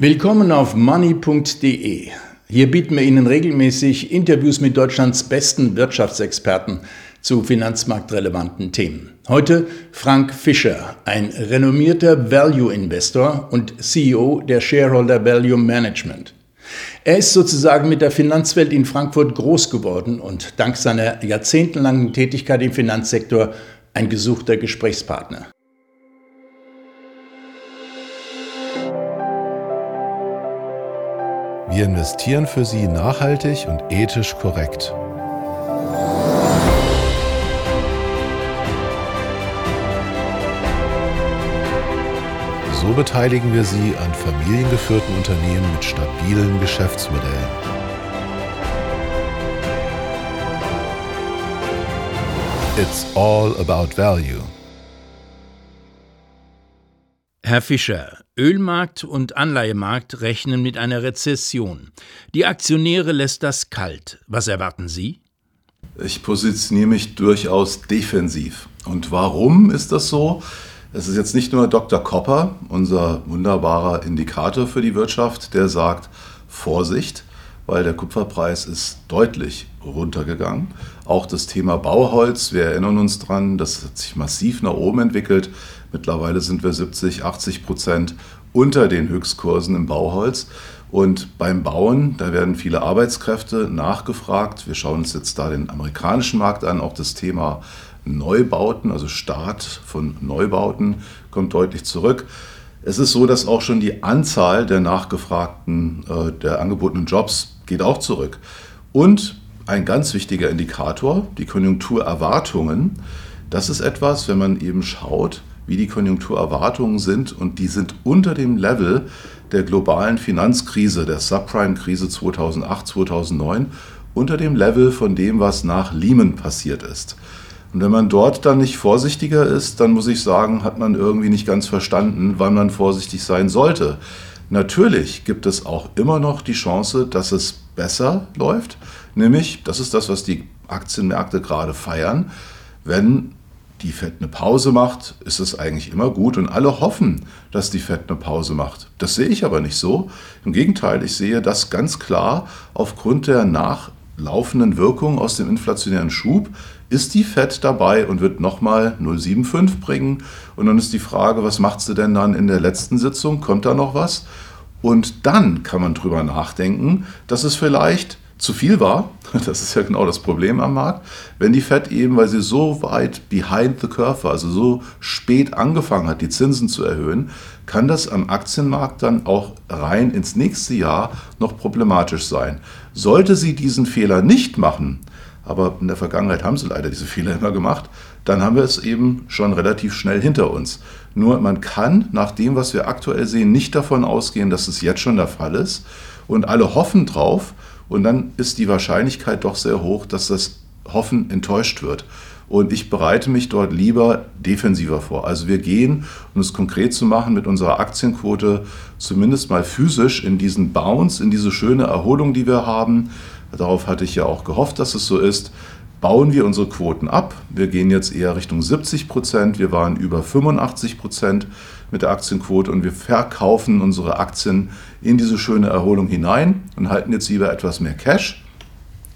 Willkommen auf money.de. Hier bieten wir Ihnen regelmäßig Interviews mit Deutschlands besten Wirtschaftsexperten zu finanzmarktrelevanten Themen. Heute Frank Fischer, ein renommierter Value Investor und CEO der Shareholder Value Management. Er ist sozusagen mit der Finanzwelt in Frankfurt groß geworden und dank seiner jahrzehntelangen Tätigkeit im Finanzsektor ein gesuchter Gesprächspartner. Wir investieren für Sie nachhaltig und ethisch korrekt. So beteiligen wir Sie an familiengeführten Unternehmen mit stabilen Geschäftsmodellen. It's all about value. Herr Fischer, Ölmarkt und Anleihemarkt rechnen mit einer Rezession. Die Aktionäre lässt das kalt. Was erwarten Sie? Ich positioniere mich durchaus defensiv. Und warum ist das so? Es ist jetzt nicht nur Dr. Kopper, unser wunderbarer Indikator für die Wirtschaft, der sagt, Vorsicht, weil der Kupferpreis ist deutlich runtergegangen. Auch das Thema Bauholz, wir erinnern uns dran, das hat sich massiv nach oben entwickelt. Mittlerweile sind wir 70, 80 Prozent unter den Höchstkursen im Bauholz. Und beim Bauen, da werden viele Arbeitskräfte nachgefragt. Wir schauen uns jetzt da den amerikanischen Markt an. Auch das Thema Neubauten, also Start von Neubauten, kommt deutlich zurück. Es ist so, dass auch schon die Anzahl der nachgefragten, äh, der angebotenen Jobs geht auch zurück. Und ein ganz wichtiger Indikator, die Konjunkturerwartungen. Das ist etwas, wenn man eben schaut, wie die Konjunkturerwartungen sind und die sind unter dem Level der globalen Finanzkrise, der Subprime-Krise 2008, 2009, unter dem Level von dem, was nach Lehman passiert ist. Und wenn man dort dann nicht vorsichtiger ist, dann muss ich sagen, hat man irgendwie nicht ganz verstanden, wann man vorsichtig sein sollte. Natürlich gibt es auch immer noch die Chance, dass es besser läuft, nämlich, das ist das, was die Aktienmärkte gerade feiern, wenn die Fed eine Pause macht, ist es eigentlich immer gut und alle hoffen, dass die Fed eine Pause macht. Das sehe ich aber nicht so. Im Gegenteil, ich sehe das ganz klar aufgrund der nachlaufenden Wirkung aus dem inflationären Schub ist die Fed dabei und wird nochmal 0,75 bringen. Und dann ist die Frage, was macht sie denn dann in der letzten Sitzung? Kommt da noch was? Und dann kann man drüber nachdenken, dass es vielleicht zu viel war, das ist ja genau das Problem am Markt, wenn die Fed eben, weil sie so weit behind the curve war, also so spät angefangen hat, die Zinsen zu erhöhen, kann das am Aktienmarkt dann auch rein ins nächste Jahr noch problematisch sein. Sollte sie diesen Fehler nicht machen, aber in der Vergangenheit haben sie leider diese Fehler immer gemacht, dann haben wir es eben schon relativ schnell hinter uns. Nur man kann nach dem, was wir aktuell sehen, nicht davon ausgehen, dass es jetzt schon der Fall ist. Und alle hoffen drauf, und dann ist die Wahrscheinlichkeit doch sehr hoch, dass das Hoffen enttäuscht wird. Und ich bereite mich dort lieber defensiver vor. Also wir gehen, um es konkret zu machen, mit unserer Aktienquote zumindest mal physisch in diesen Bounce, in diese schöne Erholung, die wir haben. Darauf hatte ich ja auch gehofft, dass es so ist. Bauen wir unsere Quoten ab. Wir gehen jetzt eher Richtung 70 Prozent. Wir waren über 85 Prozent mit der Aktienquote und wir verkaufen unsere Aktien in diese schöne Erholung hinein und halten jetzt lieber etwas mehr Cash.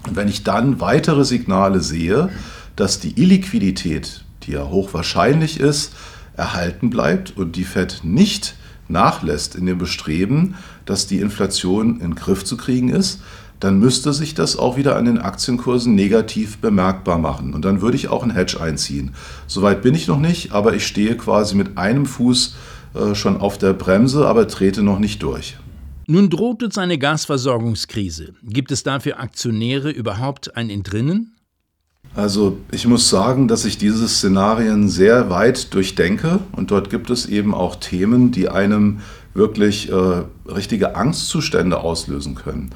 Und wenn ich dann weitere Signale sehe, dass die Illiquidität, die ja hochwahrscheinlich ist, erhalten bleibt und die Fed nicht nachlässt in dem Bestreben, dass die Inflation in den Griff zu kriegen ist, dann müsste sich das auch wieder an den Aktienkursen negativ bemerkbar machen. Und dann würde ich auch ein Hedge einziehen. Soweit bin ich noch nicht, aber ich stehe quasi mit einem Fuß äh, schon auf der Bremse, aber trete noch nicht durch. Nun droht uns eine Gasversorgungskrise. Gibt es dafür Aktionäre überhaupt ein Entrinnen? Also ich muss sagen, dass ich diese Szenarien sehr weit durchdenke und dort gibt es eben auch Themen, die einem wirklich äh, richtige Angstzustände auslösen können.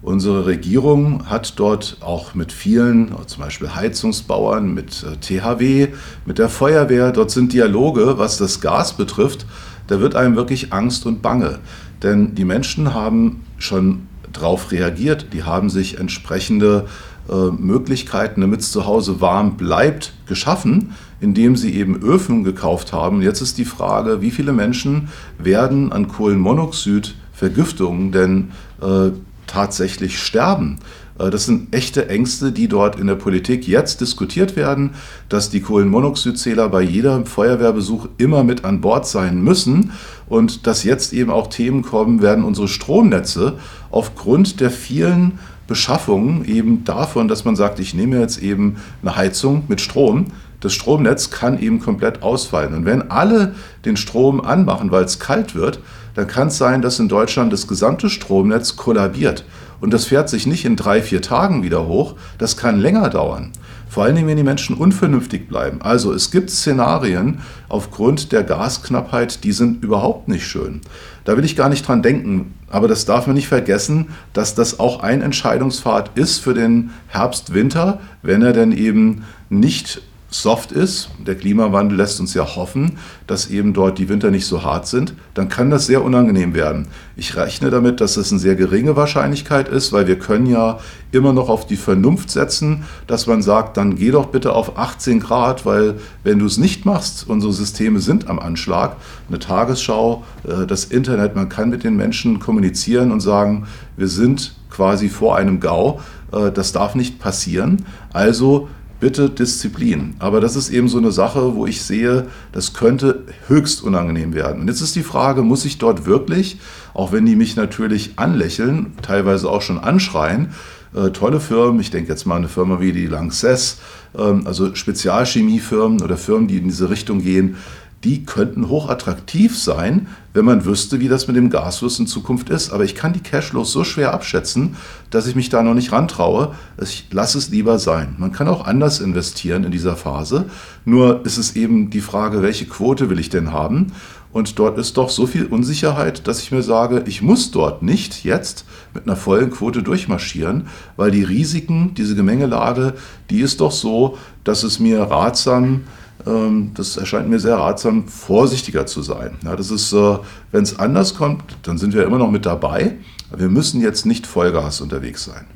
Unsere Regierung hat dort auch mit vielen, zum Beispiel Heizungsbauern, mit äh, THW, mit der Feuerwehr, dort sind Dialoge, was das Gas betrifft, da wird einem wirklich Angst und Bange. Denn die Menschen haben schon darauf reagiert, die haben sich entsprechende äh, Möglichkeiten, damit es zu Hause warm bleibt, geschaffen, indem sie eben Öfen gekauft haben. Jetzt ist die Frage, wie viele Menschen werden an Kohlenmonoxid Vergiftungen denn äh, tatsächlich sterben. Äh, das sind echte Ängste, die dort in der Politik jetzt diskutiert werden, dass die Kohlenmonoxidzähler bei jedem Feuerwehrbesuch immer mit an Bord sein müssen und dass jetzt eben auch Themen kommen, werden unsere Stromnetze aufgrund der vielen Beschaffungen eben davon, dass man sagt, ich nehme jetzt eben eine Heizung mit Strom, das Stromnetz kann eben komplett ausfallen. Und wenn alle den Strom anmachen, weil es kalt wird, dann kann es sein, dass in Deutschland das gesamte Stromnetz kollabiert. Und das fährt sich nicht in drei, vier Tagen wieder hoch, das kann länger dauern. Vor allen Dingen, wenn die Menschen unvernünftig bleiben. Also es gibt Szenarien aufgrund der Gasknappheit, die sind überhaupt nicht schön. Da will ich gar nicht dran denken. Aber das darf man nicht vergessen, dass das auch ein Entscheidungspfad ist für den Herbst, Winter, wenn er denn eben nicht soft ist, der Klimawandel lässt uns ja hoffen, dass eben dort die Winter nicht so hart sind, dann kann das sehr unangenehm werden. Ich rechne damit, dass es eine sehr geringe Wahrscheinlichkeit ist, weil wir können ja immer noch auf die Vernunft setzen, dass man sagt, dann geh doch bitte auf 18 Grad, weil wenn du es nicht machst, unsere Systeme sind am Anschlag, eine Tagesschau, äh, das Internet, man kann mit den Menschen kommunizieren und sagen, wir sind quasi vor einem GAU, äh, das darf nicht passieren. Also bitte Disziplin. Aber das ist eben so eine Sache, wo ich sehe, das könnte höchst unangenehm werden. Und jetzt ist die Frage, muss ich dort wirklich, auch wenn die mich natürlich anlächeln, teilweise auch schon anschreien, äh, tolle Firmen, ich denke jetzt mal eine Firma wie die Lanxess, ähm, also Spezialchemiefirmen oder Firmen, die in diese Richtung gehen, die könnten hochattraktiv sein, wenn man wüsste, wie das mit dem Gasfluss in Zukunft ist. Aber ich kann die Cashflows so schwer abschätzen, dass ich mich da noch nicht rantraue. Ich lasse es lieber sein. Man kann auch anders investieren in dieser Phase. Nur ist es eben die Frage, welche Quote will ich denn haben? Und dort ist doch so viel Unsicherheit, dass ich mir sage, ich muss dort nicht jetzt mit einer vollen Quote durchmarschieren, weil die Risiken, diese Gemengelage, die ist doch so, dass es mir ratsam ist, das erscheint mir sehr ratsam, vorsichtiger zu sein. Das ist, äh, wenn es anders kommt, dann sind wir immer noch mit dabei. wir müssen jetzt nicht Vollgas unterwegs sein.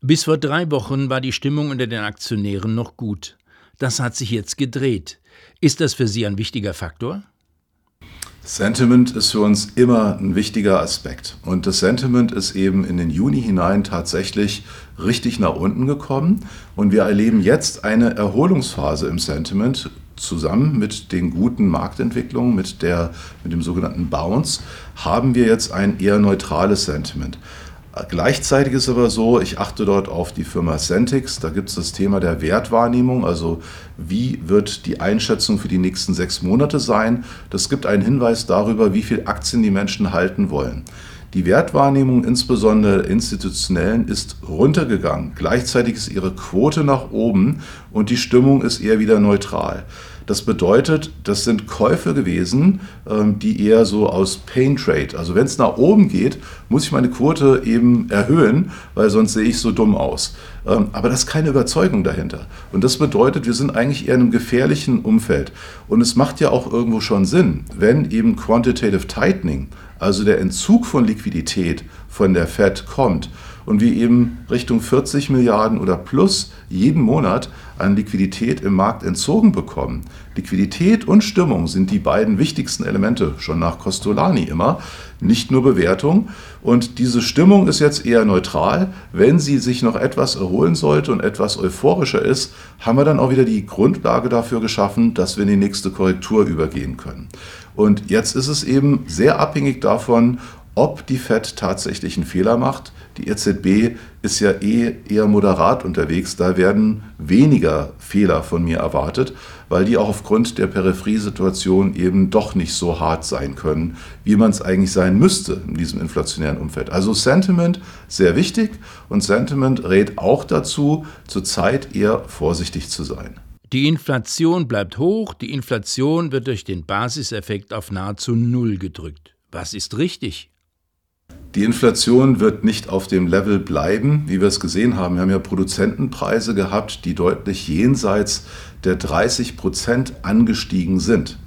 Bis vor drei Wochen war die Stimmung unter den Aktionären noch gut. Das hat sich jetzt gedreht. Ist das für Sie ein wichtiger Faktor? Sentiment ist für uns immer ein wichtiger Aspekt. Und das Sentiment ist eben in den Juni hinein tatsächlich richtig nach unten gekommen. Und wir erleben jetzt eine Erholungsphase im Sentiment zusammen mit den guten Marktentwicklungen, mit, der, mit dem sogenannten Bounce, haben wir jetzt ein eher neutrales Sentiment. Gleichzeitig ist aber so, ich achte dort auf die Firma Centix, da gibt es das Thema der Wertwahrnehmung, also wie wird die Einschätzung für die nächsten sechs Monate sein. Das gibt einen Hinweis darüber, wie viel Aktien die Menschen halten wollen. Die Wertwahrnehmung, insbesondere institutionellen, ist runtergegangen. Gleichzeitig ist ihre Quote nach oben und die Stimmung ist eher wieder neutral. Das bedeutet, das sind Käufe gewesen, ähm, die eher so aus Pain Trade. Also wenn es nach oben geht, muss ich meine Quote eben erhöhen, weil sonst sehe ich so dumm aus. Ähm, aber das ist keine Überzeugung dahinter. Und das bedeutet, wir sind eigentlich eher in einem gefährlichen Umfeld. Und es macht ja auch irgendwo schon Sinn, wenn eben Quantitative Tightening, also der Entzug von Liquidität von der Fed kommt und wir eben Richtung 40 Milliarden oder plus jeden Monat an Liquidität im Markt entzogen bekommen. Liquidität und Stimmung sind die beiden wichtigsten Elemente, schon nach Costolani immer, nicht nur Bewertung. Und diese Stimmung ist jetzt eher neutral. Wenn sie sich noch etwas erholen sollte und etwas euphorischer ist, haben wir dann auch wieder die Grundlage dafür geschaffen, dass wir in die nächste Korrektur übergehen können. Und jetzt ist es eben sehr abhängig davon, ob die Fed tatsächlich einen Fehler macht. Die EZB ist ja eh eher moderat unterwegs, da werden weniger Fehler von mir erwartet, weil die auch aufgrund der Peripheriesituation eben doch nicht so hart sein können, wie man es eigentlich sein müsste in diesem inflationären Umfeld. Also Sentiment sehr wichtig und Sentiment rät auch dazu, zurzeit eher vorsichtig zu sein. Die Inflation bleibt hoch, die Inflation wird durch den Basiseffekt auf nahezu Null gedrückt. Was ist richtig? Die Inflation wird nicht auf dem Level bleiben, wie wir es gesehen haben. Wir haben ja Produzentenpreise gehabt, die deutlich jenseits der 30 Prozent angestiegen sind.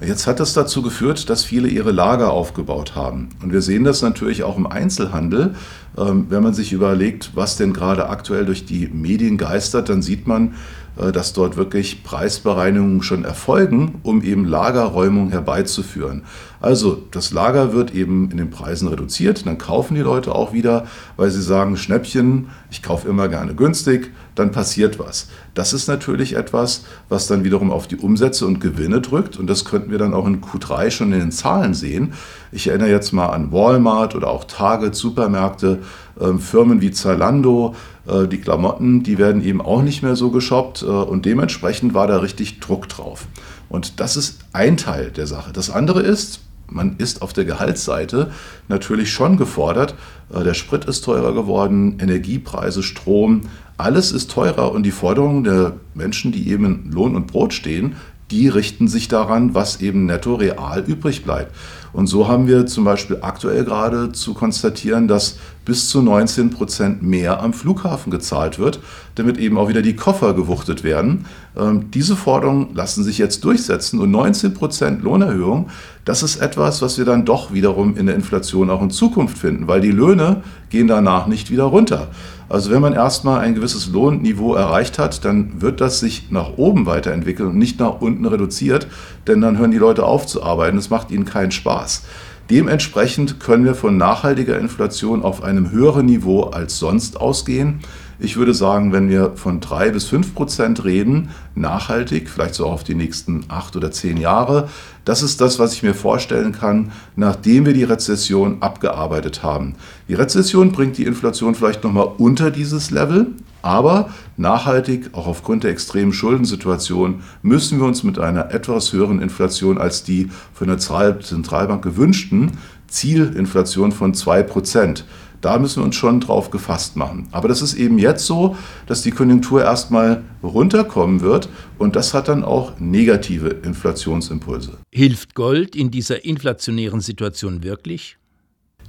Jetzt hat das dazu geführt, dass viele ihre Lager aufgebaut haben. Und wir sehen das natürlich auch im Einzelhandel. Ähm, wenn man sich überlegt, was denn gerade aktuell durch die Medien geistert, dann sieht man, dass dort wirklich Preisbereinigungen schon erfolgen, um eben Lagerräumung herbeizuführen. Also das Lager wird eben in den Preisen reduziert, dann kaufen die Leute auch wieder, weil sie sagen, Schnäppchen, ich kaufe immer gerne günstig, dann passiert was. Das ist natürlich etwas, was dann wiederum auf die Umsätze und Gewinne drückt und das könnten wir dann auch in Q3 schon in den Zahlen sehen. Ich erinnere jetzt mal an Walmart oder auch Target, Supermärkte, äh, Firmen wie Zalando, äh, die Klamotten, die werden eben auch nicht mehr so geshoppt äh, und dementsprechend war da richtig Druck drauf. Und das ist ein Teil der Sache. Das andere ist, man ist auf der Gehaltsseite natürlich schon gefordert. Äh, der Sprit ist teurer geworden, Energiepreise, Strom, alles ist teurer und die Forderungen der Menschen, die eben in Lohn und Brot stehen, die richten sich daran, was eben netto real übrig bleibt. Und so haben wir zum Beispiel aktuell gerade zu konstatieren, dass bis zu 19 Prozent mehr am Flughafen gezahlt wird, damit eben auch wieder die Koffer gewuchtet werden. Ähm, diese Forderungen lassen sich jetzt durchsetzen und 19 Prozent Lohnerhöhung, das ist etwas, was wir dann doch wiederum in der Inflation auch in Zukunft finden, weil die Löhne gehen danach nicht wieder runter. Also wenn man erstmal ein gewisses Lohnniveau erreicht hat, dann wird das sich nach oben weiterentwickeln und nicht nach unten reduziert, denn dann hören die Leute auf zu arbeiten. Es macht ihnen keinen Spaß. Dementsprechend können wir von nachhaltiger Inflation auf einem höheren Niveau als sonst ausgehen. Ich würde sagen, wenn wir von drei bis fünf Prozent reden, nachhaltig, vielleicht so auf die nächsten acht oder zehn Jahre, das ist das, was ich mir vorstellen kann, nachdem wir die Rezession abgearbeitet haben. Die Rezession bringt die Inflation vielleicht nochmal unter dieses Level, aber nachhaltig, auch aufgrund der extremen Schuldensituation, müssen wir uns mit einer etwas höheren Inflation als die von der Zentralbank gewünschten Zielinflation von 2%. Da müssen wir uns schon drauf gefasst machen. Aber das ist eben jetzt so, dass die Konjunktur erstmal runterkommen wird und das hat dann auch negative Inflationsimpulse. Hilft Gold in dieser inflationären Situation wirklich?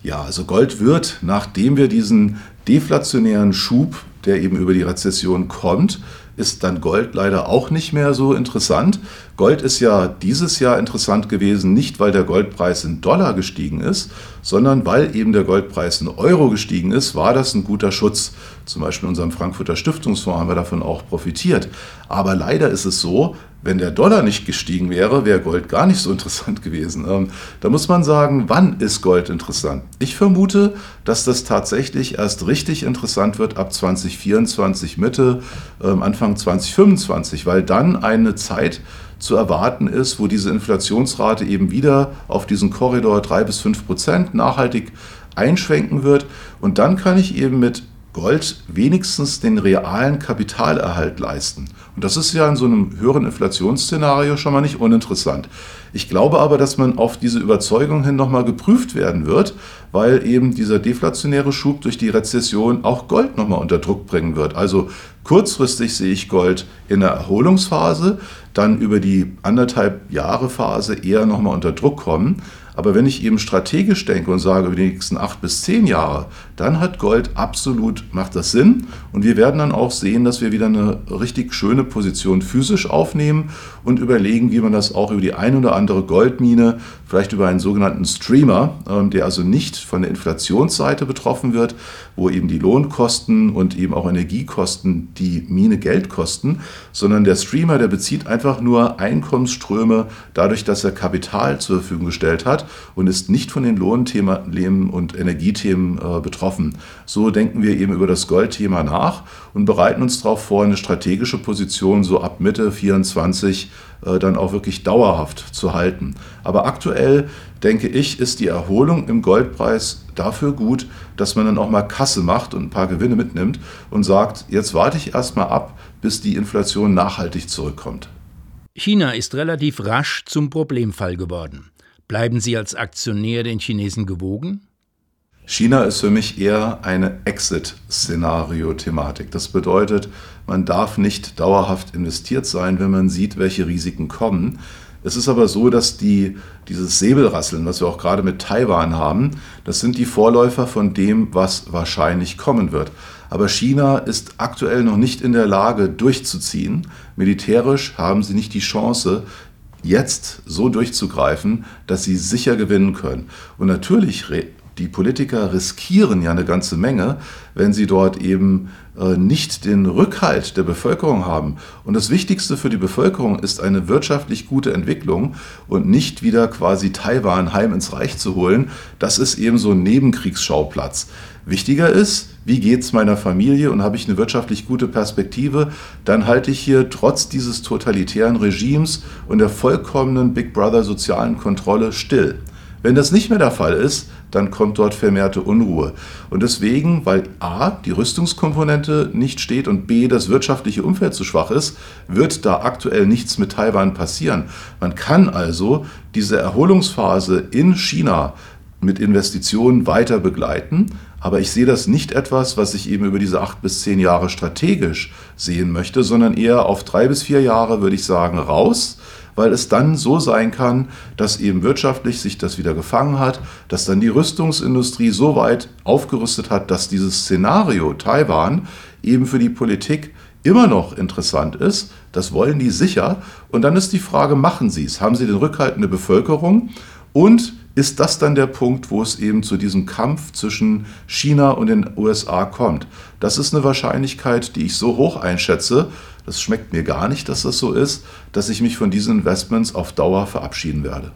Ja, also Gold wird, nachdem wir diesen deflationären Schub, der eben über die Rezession kommt, ist dann Gold leider auch nicht mehr so interessant. Gold ist ja dieses Jahr interessant gewesen, nicht weil der Goldpreis in Dollar gestiegen ist, sondern weil eben der Goldpreis in Euro gestiegen ist, war das ein guter Schutz. Zum Beispiel in unserem Frankfurter Stiftungsfonds haben wir davon auch profitiert. Aber leider ist es so, wenn der Dollar nicht gestiegen wäre, wäre Gold gar nicht so interessant gewesen. Ähm, da muss man sagen, wann ist Gold interessant? Ich vermute, dass das tatsächlich erst richtig interessant wird ab 2024 Mitte, ähm, Anfang 2025, weil dann eine Zeit zu erwarten ist, wo diese Inflationsrate eben wieder auf diesen Korridor 3 bis 5 Prozent nachhaltig einschwenken wird. Und dann kann ich eben mit Gold wenigstens den realen Kapitalerhalt leisten. Und das ist ja in so einem höheren Inflationsszenario schon mal nicht uninteressant. Ich glaube aber, dass man auf diese Überzeugung hin nochmal geprüft werden wird, weil eben dieser deflationäre Schub durch die Rezession auch Gold nochmal unter Druck bringen wird. Also kurzfristig sehe ich Gold in der Erholungsphase, dann über die anderthalb Jahre Phase eher nochmal unter Druck kommen. Aber wenn ich eben strategisch denke und sage, über die nächsten acht bis zehn Jahre, dann hat Gold absolut, macht das Sinn. Und wir werden dann auch sehen, dass wir wieder eine richtig schöne Position physisch aufnehmen und überlegen, wie man das auch über die ein oder andere Goldmine, vielleicht über einen sogenannten Streamer, ähm, der also nicht von der Inflationsseite betroffen wird, wo eben die Lohnkosten und eben auch Energiekosten die Mine Geld kosten, sondern der Streamer, der bezieht einfach nur Einkommensströme dadurch, dass er Kapital zur Verfügung gestellt hat und ist nicht von den Lohnthemen und Energiethemen äh, betroffen. So denken wir eben über das Goldthema nach und bereiten uns darauf vor, eine strategische Position so ab Mitte 24 äh, dann auch wirklich dauerhaft zu halten. Aber aktuell denke ich, ist die Erholung im Goldpreis dafür gut, dass man dann auch mal Kasse macht und ein paar Gewinne mitnimmt und sagt, jetzt warte ich erstmal ab, bis die Inflation nachhaltig zurückkommt. China ist relativ rasch zum Problemfall geworden. Bleiben Sie als Aktionär den Chinesen gewogen? China ist für mich eher eine Exit-Szenario-Thematik. Das bedeutet, man darf nicht dauerhaft investiert sein, wenn man sieht, welche Risiken kommen. Es ist aber so, dass die, dieses Säbelrasseln, was wir auch gerade mit Taiwan haben, das sind die Vorläufer von dem, was wahrscheinlich kommen wird. Aber China ist aktuell noch nicht in der Lage, durchzuziehen. Militärisch haben sie nicht die Chance, jetzt so durchzugreifen, dass sie sicher gewinnen können. Und natürlich die Politiker riskieren ja eine ganze Menge, wenn sie dort eben äh, nicht den Rückhalt der Bevölkerung haben. Und das Wichtigste für die Bevölkerung ist eine wirtschaftlich gute Entwicklung und nicht wieder quasi Taiwan heim ins Reich zu holen. Das ist eben so ein Nebenkriegsschauplatz. Wichtiger ist, wie geht es meiner Familie und habe ich eine wirtschaftlich gute Perspektive, dann halte ich hier trotz dieses totalitären Regimes und der vollkommenen Big Brother sozialen Kontrolle still. Wenn das nicht mehr der Fall ist, dann kommt dort vermehrte Unruhe. Und deswegen, weil a, die Rüstungskomponente nicht steht und b, das wirtschaftliche Umfeld zu schwach ist, wird da aktuell nichts mit Taiwan passieren. Man kann also diese Erholungsphase in China mit Investitionen weiter begleiten. Aber ich sehe das nicht etwas, was ich eben über diese acht bis zehn Jahre strategisch sehen möchte, sondern eher auf drei bis vier Jahre würde ich sagen raus weil es dann so sein kann, dass eben wirtschaftlich sich das wieder gefangen hat, dass dann die Rüstungsindustrie so weit aufgerüstet hat, dass dieses Szenario Taiwan eben für die Politik immer noch interessant ist. Das wollen die sicher. Und dann ist die Frage, machen sie es? Haben sie den Rückhalt in der Bevölkerung? Und ist das dann der Punkt, wo es eben zu diesem Kampf zwischen China und den USA kommt. Das ist eine Wahrscheinlichkeit, die ich so hoch einschätze, das schmeckt mir gar nicht, dass das so ist, dass ich mich von diesen Investments auf Dauer verabschieden werde.